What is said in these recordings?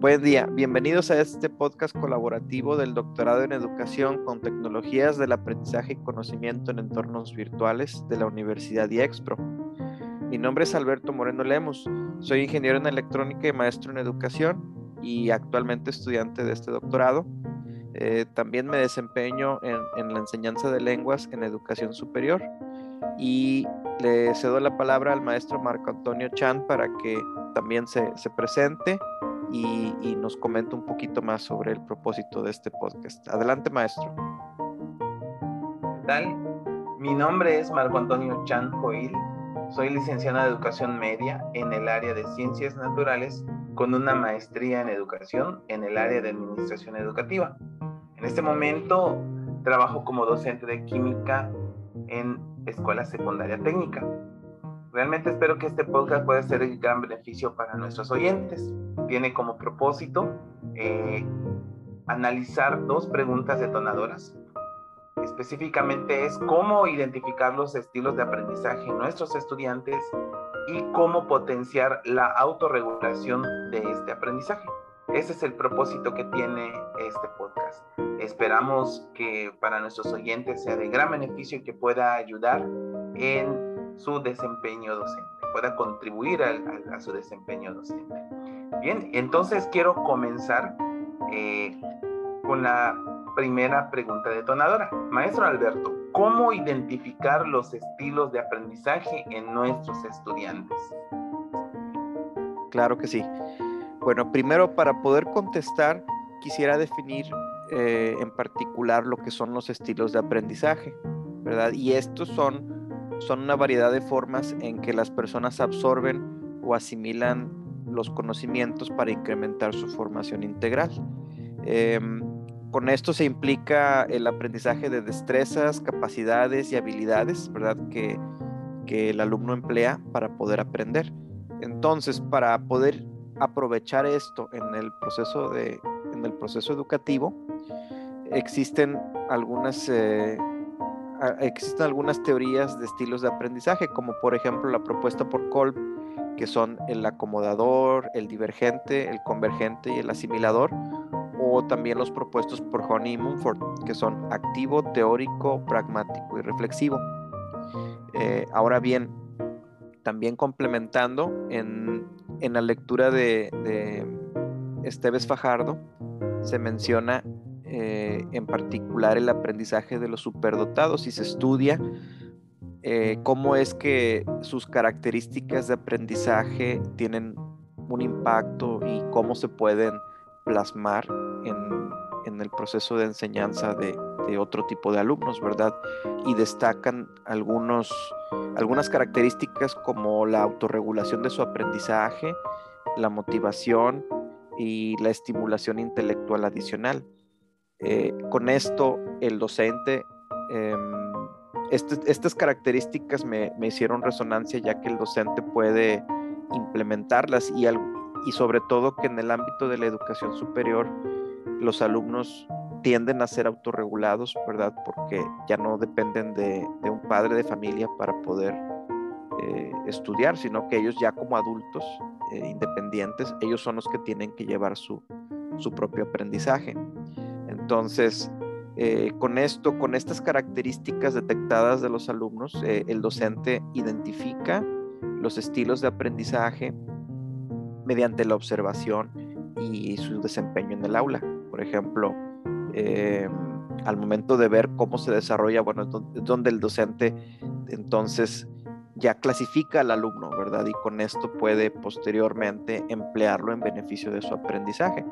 Buen día, bienvenidos a este podcast colaborativo del Doctorado en Educación con Tecnologías del Aprendizaje y Conocimiento en Entornos Virtuales de la Universidad IEXPRO. Mi nombre es Alberto Moreno Lemos, soy ingeniero en electrónica y maestro en educación y actualmente estudiante de este doctorado. Eh, también me desempeño en, la enseñanza de lenguas en educación superior y le cedo la palabra al maestro Marco Antonio Chan para que también se, se presente y, nos comente un poquito más sobre el propósito de este podcast. Adelante, maestro. ¿Qué tal? Mi nombre es Marco Antonio Chan Joil. Soy licenciado en Educación Media en el área de Ciencias Naturales con una maestría en Educación en el área de Administración Educativa. En este momento trabajo como docente de química en Escuela Secundaria Técnica. Realmente espero que este podcast pueda ser de gran beneficio para nuestros oyentes tiene como propósito eh, analizar dos preguntas detonadoras. Específicamente es cómo identificar los estilos de aprendizaje en nuestros estudiantes y cómo potenciar la autorregulación de este aprendizaje. Ese es el propósito que tiene este podcast. Esperamos que para nuestros oyentes sea de gran beneficio y que pueda ayudar en su desempeño docente, pueda contribuir a su desempeño docente. Bien, entonces quiero comenzar eh, con la primera pregunta detonadora. Maestro Alberto, ¿cómo identificar los estilos de aprendizaje en nuestros estudiantes? Claro que sí. Bueno, primero para poder contestar, quisiera definir eh, en particular lo que son los estilos de aprendizaje, ¿verdad? Y estos son, son una variedad de formas en que las personas absorben o asimilan los conocimientos para incrementar su formación integral. Em, con esto se implica el aprendizaje de destrezas, capacidades y habilidades, ¿verdad? Que, que el alumno emplea para poder aprender. Entonces, para poder aprovechar esto en el proceso, de, en el proceso educativo, existen algunas, eh, existen algunas teorías de estilos de aprendizaje, como por ejemplo la propuesta por Kolb que son el acomodador, el divergente, el convergente y el asimilador, o también los propuestos por Honey y Mumford, que son activo, teórico, pragmático y reflexivo. Eh, ahora bien, también complementando en, la lectura de, Esteves Fajardo, se menciona eh, en particular el aprendizaje de los superdotados y se estudia eh, cómo es que sus características de aprendizaje tienen un impacto y cómo se pueden plasmar en, el proceso de enseñanza de, otro tipo de alumnos, ¿verdad? Y destacan algunos, algunas características como la autorregulación de su aprendizaje, la motivación y la estimulación intelectual adicional. Eh, con esto, el docente em, este, estas características me, hicieron resonancia ya que el docente puede implementarlas y, sobre todo que en el ámbito de la educación superior los alumnos tienden a ser autorregulados, ¿verdad? Porque ya no dependen de, un padre de familia para poder eh, estudiar, sino que ellos ya como adultos eh, independientes, ellos son los que tienen que llevar su propio aprendizaje. Entonces, eh, con esto, con estas características detectadas de los alumnos, eh, el docente identifica los estilos de aprendizaje mediante la observación y su desempeño en el aula. Por ejemplo, eh, al momento de ver cómo se desarrolla, bueno, es donde el docente entonces ya clasifica al alumno, ¿verdad? Y con esto puede posteriormente emplearlo en beneficio de su aprendizaje.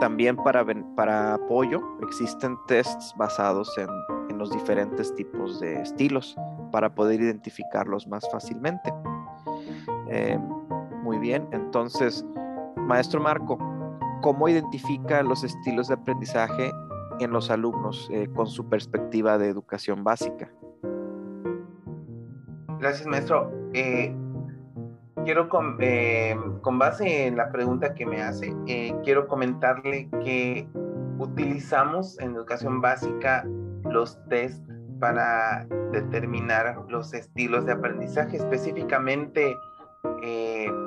También para, para apoyo existen tests basados en, los diferentes tipos de estilos para poder identificarlos más fácilmente. Eh, muy bien, entonces, maestro Marco, ¿cómo identifica los estilos de aprendizaje en los alumnos eh, con su perspectiva de educación básica? Gracias, maestro. Eh, quiero, eh, con, base en la pregunta que me hace, quiero comentarle que utilizamos en educación básica los test para determinar los estilos de aprendizaje. Específicamente,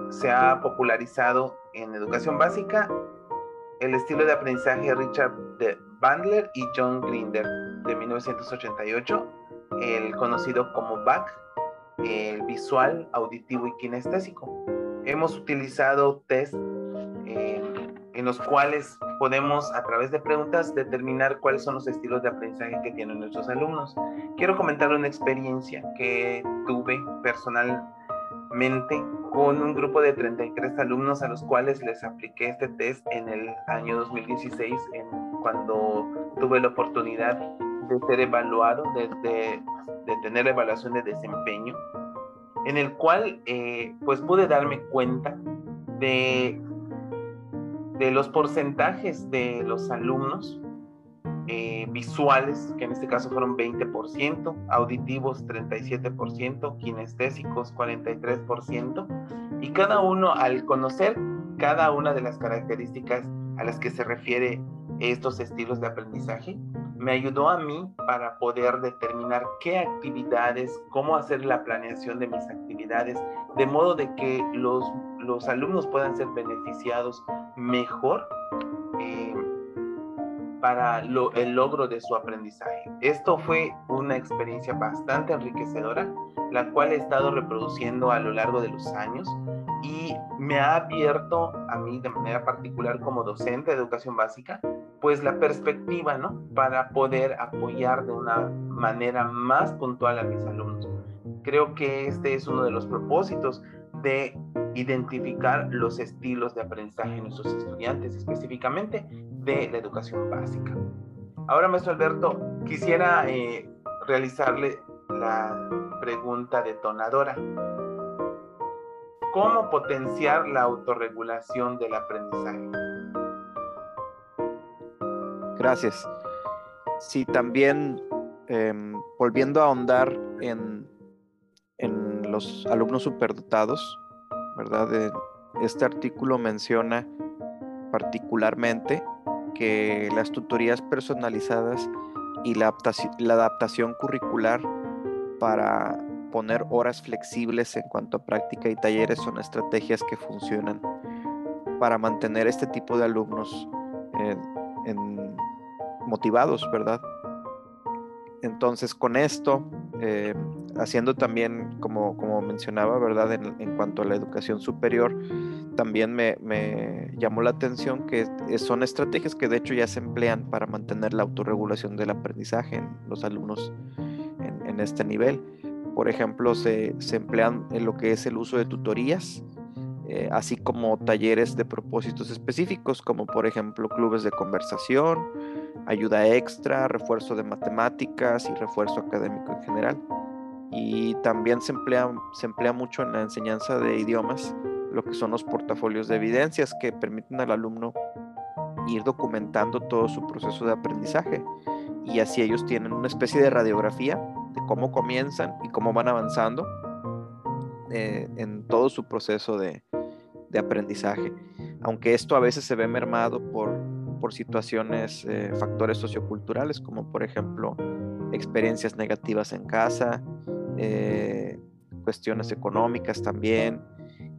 se ha popularizado en educación básica el estilo de aprendizaje Richard Bandler y John Grinder de 1988, el conocido como BAC, el visual, auditivo y kinestésico. Hemos utilizado test eh, en los cuales podemos a través de preguntas determinar cuáles son los estilos de aprendizaje que tienen nuestros alumnos. Quiero comentar una experiencia que tuve personalmente con un grupo de 33 alumnos a los cuales les apliqué este test en el año 2016, en, cuando tuve la oportunidad de ser evaluado, de, de, de tener evaluación de desempeño, en el cual eh, pues pude darme cuenta de de los porcentajes de los alumnos eh, visuales, que en este caso fueron 20%, auditivos 37%, kinestésicos 43%, y cada uno al conocer cada una de las características a las que se refiere estos estilos de aprendizaje, me ayudó a mí para poder determinar qué actividades, cómo hacer la planeación de mis actividades, de modo de que los, los alumnos puedan ser beneficiados mejor eh, para el logro de su aprendizaje. Esto fue una experiencia bastante enriquecedora, la cual he estado reproduciendo a lo largo de los años y me ha abierto a mí de manera particular como docente de educación básica, pues la perspectiva, ¿no? Para poder apoyar de una manera más puntual a mis alumnos. Creo que este es uno de los propósitos de identificar los estilos de aprendizaje en nuestros estudiantes, específicamente de la educación básica. Ahora, maestro Alberto, quisiera eh, realizarle la pregunta detonadora. ¿Cómo potenciar la autorregulación del aprendizaje? Gracias. Sí, también em, volviendo a ahondar en, en los alumnos superdotados, ¿verdad? Este artículo menciona particularmente que las tutorías personalizadas y la adaptación, la adaptación curricular para poner horas flexibles en cuanto a práctica y talleres son estrategias que funcionan para mantener este tipo de alumnos motivados, ¿verdad? Entonces, con esto, eh, haciendo también, como, como mencionaba, ¿verdad? En, cuanto a la educación superior, también me, llamó la atención que son estrategias que de hecho ya se emplean para mantener la autorregulación del aprendizaje en los alumnos en, este nivel. Por ejemplo, se, se, emplean en lo que es el uso de tutorías, eh, así como talleres de propósitos específicos, como por ejemplo clubes de conversación, ayuda extra, refuerzo de matemáticas y refuerzo académico en general. Y también se emplea, se emplea mucho en la enseñanza de idiomas lo que son los portafolios de evidencias que permiten al alumno ir documentando todo su proceso de aprendizaje. Y así ellos tienen una especie de radiografía de cómo comienzan y cómo van avanzando eh, en todo su proceso de, de, aprendizaje. Aunque esto a veces se ve mermado por, por situaciones, eh, factores socioculturales, como por ejemplo experiencias negativas en casa, eh, cuestiones económicas también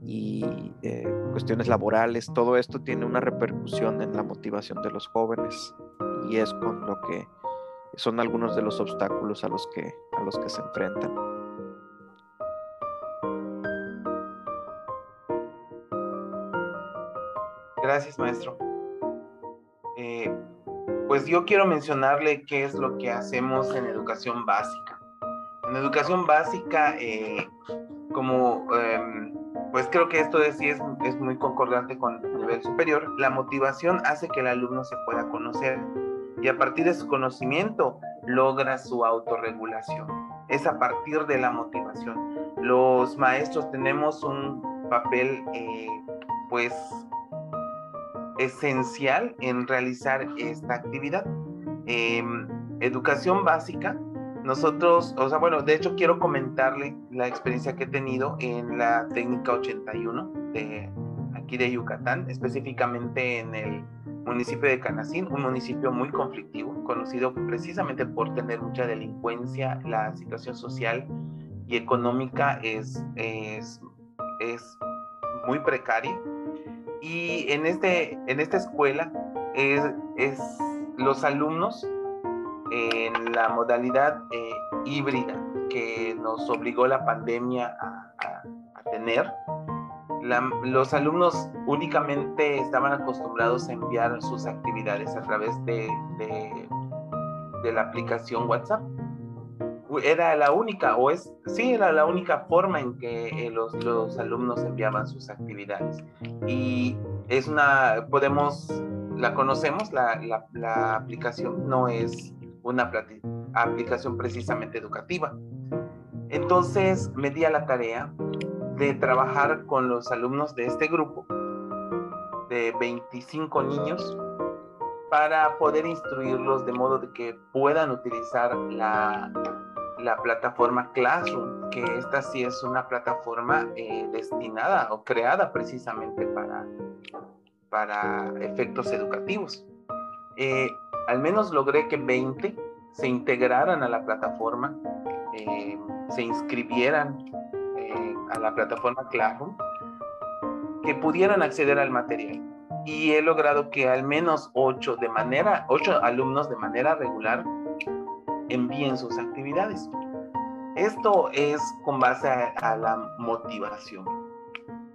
y cuestiones laborales. Todo esto tiene una repercusión en la motivación de los jóvenes y es con lo que son algunos de los obstáculos a los que, a los que se enfrentan. Gracias, maestro. Eh, pues yo quiero mencionarle qué es lo que hacemos en educación básica. En educación básica, eh, como em, pues creo que esto es, es, es muy concordante con el nivel superior, la motivación hace que el alumno se pueda conocer y a partir de su conocimiento logra su autorregulación. Es a partir de la motivación. Los maestros tenemos un papel eh, pues esencial en realizar esta actividad. Em, educación básica, nosotros, o sea, bueno, de hecho quiero comentarle la experiencia que he tenido en la técnica 81 de aquí de Yucatán, específicamente en el municipio de Canacín, un municipio muy conflictivo, conocido precisamente por tener mucha delincuencia, la situación social y económica es, es, es muy precaria. Y en, este, en esta escuela es, los alumnos en la modalidad eh, híbrida que nos obligó la pandemia a, tener. los alumnos únicamente estaban acostumbrados a enviar sus actividades a través de, de, la aplicación WhatsApp. Era la única, o es, sí, era la única forma en que eh, los, los alumnos enviaban sus actividades. Y es una, podemos, la conocemos, la, la, la aplicación no es una aplicación precisamente educativa. Entonces me di a la tarea de trabajar con los alumnos de este grupo, de 25 niños, para poder instruirlos de modo de que puedan utilizar la, plataforma Classroom, que esta sí es una plataforma eh, destinada o creada precisamente para, para efectos educativos. Eh, al menos logré que 20 se integraran a la plataforma, eh, se inscribieran eh, a la plataforma Classroom, que pudieran acceder al material. Y he logrado que al menos 8 de manera, 8 alumnos de manera regular envíen sus actividades. Esto es con base a, la motivación.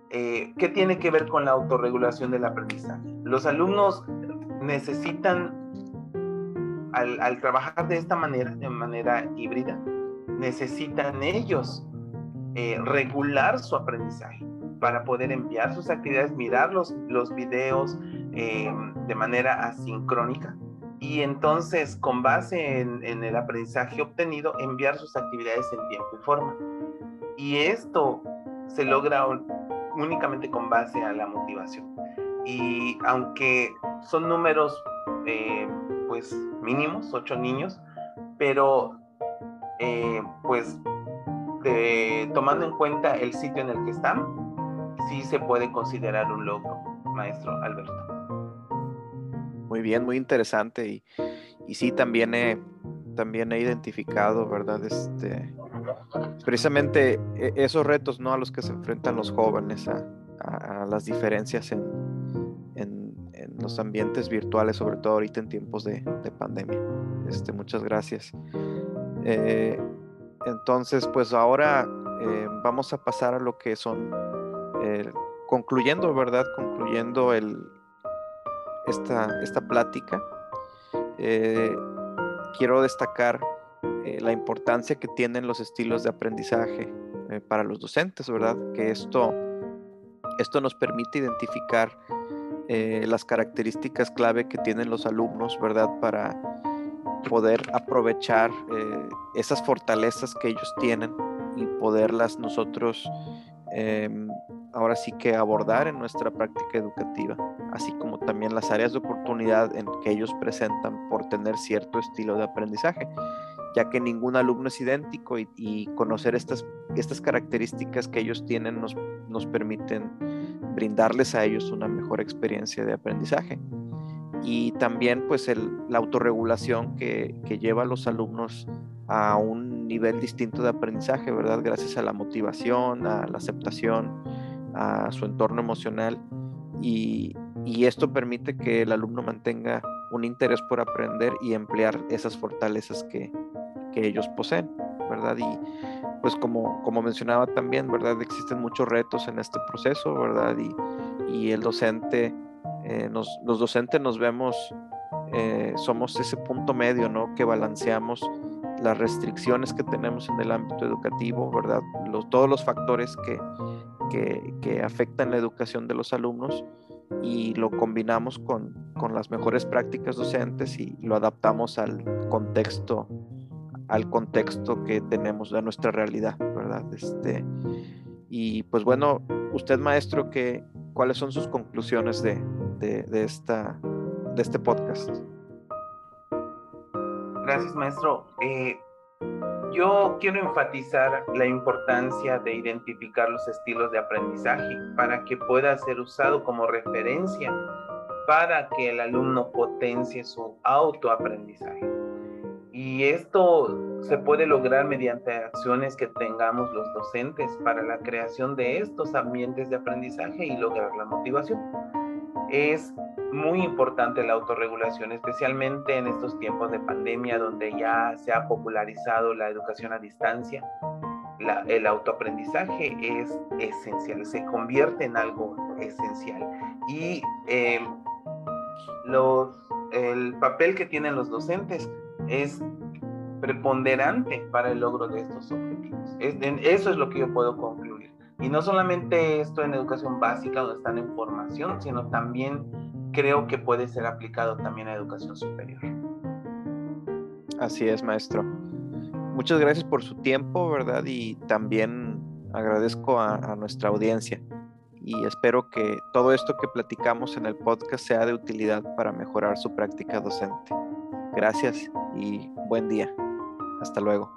Eh, ¿Qué tiene que ver con la autorregulación del aprendizaje? Los alumnos necesitan al, trabajar de esta manera, de manera híbrida, necesitan ellos eh, regular su aprendizaje para poder enviar sus actividades, mirar los, los videos eh, de manera asincrónica y entonces con base en, el aprendizaje obtenido enviar sus actividades en tiempo y forma. Y esto se logra únicamente con base a la motivación. Y aunque son números eh, pues mínimos, ocho niños, pero eh, pues tomando en cuenta el sitio en el que están, sí se puede considerar un logro, maestro Alberto. Muy bien, muy interesante y, y sí también he, también he identificado, ¿verdad? Este, precisamente e, esos retos, ¿no? A los que se enfrentan los jóvenes, a, a las diferencias en, los ambientes virtuales, sobre todo ahorita en tiempos de, pandemia. Este, muchas gracias. Eh, entonces, pues ahora eh, vamos a pasar a lo que son, eh, concluyendo, ¿verdad? Concluyendo el, esta, esta plática. quiero destacar la importancia que tienen los estilos de aprendizaje para los docentes, ¿verdad? Que esto, esto nos permite identificar eh, las características clave que tienen los alumnos, ¿verdad? Para poder aprovechar eh, esas fortalezas que ellos tienen y poderlas nosotros em, ahora sí que abordar en nuestra práctica educativa, así como también las áreas de oportunidad en que ellos presentan por tener cierto estilo de aprendizaje, ya que ningún alumno es idéntico y, conocer estas, estas características que ellos tienen nos, nos permiten brindarles a ellos una mejor experiencia de aprendizaje. Y también pues la autorregulación que, lleva a los alumnos a un nivel distinto de aprendizaje, ¿verdad? Gracias a la motivación, a la aceptación, a su entorno emocional. Y, esto permite que el alumno mantenga un interés por aprender y emplear esas fortalezas que, que ellos poseen, ¿verdad? Y pues como, como mencionaba también, ¿verdad? Existen muchos retos en este proceso, ¿verdad? Y, y el docente, eh, los docentes nos vemos, eh, somos ese punto medio, ¿no? Que balanceamos las restricciones que tenemos en el ámbito educativo, ¿verdad? Los, todos los factores que, que, que, afectan la educación de los alumnos y lo combinamos con, con las mejores prácticas docentes y lo adaptamos al contexto al contexto que tenemos de nuestra realidad, ¿verdad? Este, y pues bueno, usted maestro, ¿qué, ¿cuáles son sus conclusiones de, de, esta, de este podcast? Gracias maestro. Eh, yo quiero enfatizar la importancia de identificar los estilos de aprendizaje para que pueda ser usado como referencia para que el alumno potencie su autoaprendizaje Y esto se puede lograr mediante acciones que tengamos los docentes para la creación de estos ambientes de aprendizaje y lograr la motivación. Es muy importante la autorregulación, especialmente en estos tiempos de pandemia donde ya se ha popularizado la educación a distancia. el autoaprendizaje es esencial, se convierte en algo esencial. Y eh, los, el papel que tienen los docentes es preponderante para el logro de estos objetivos. eso es lo que yo puedo concluir. Y no solamente esto en educación básica, donde están en formación, sino también creo que puede ser aplicado también a educación superior. Así es, maestro. Muchas gracias por su tiempo, ¿verdad? Y también agradezco a, a nuestra audiencia y espero que todo esto que platicamos en el podcast sea de utilidad para mejorar su práctica docente. Gracias y buen día. Hasta luego.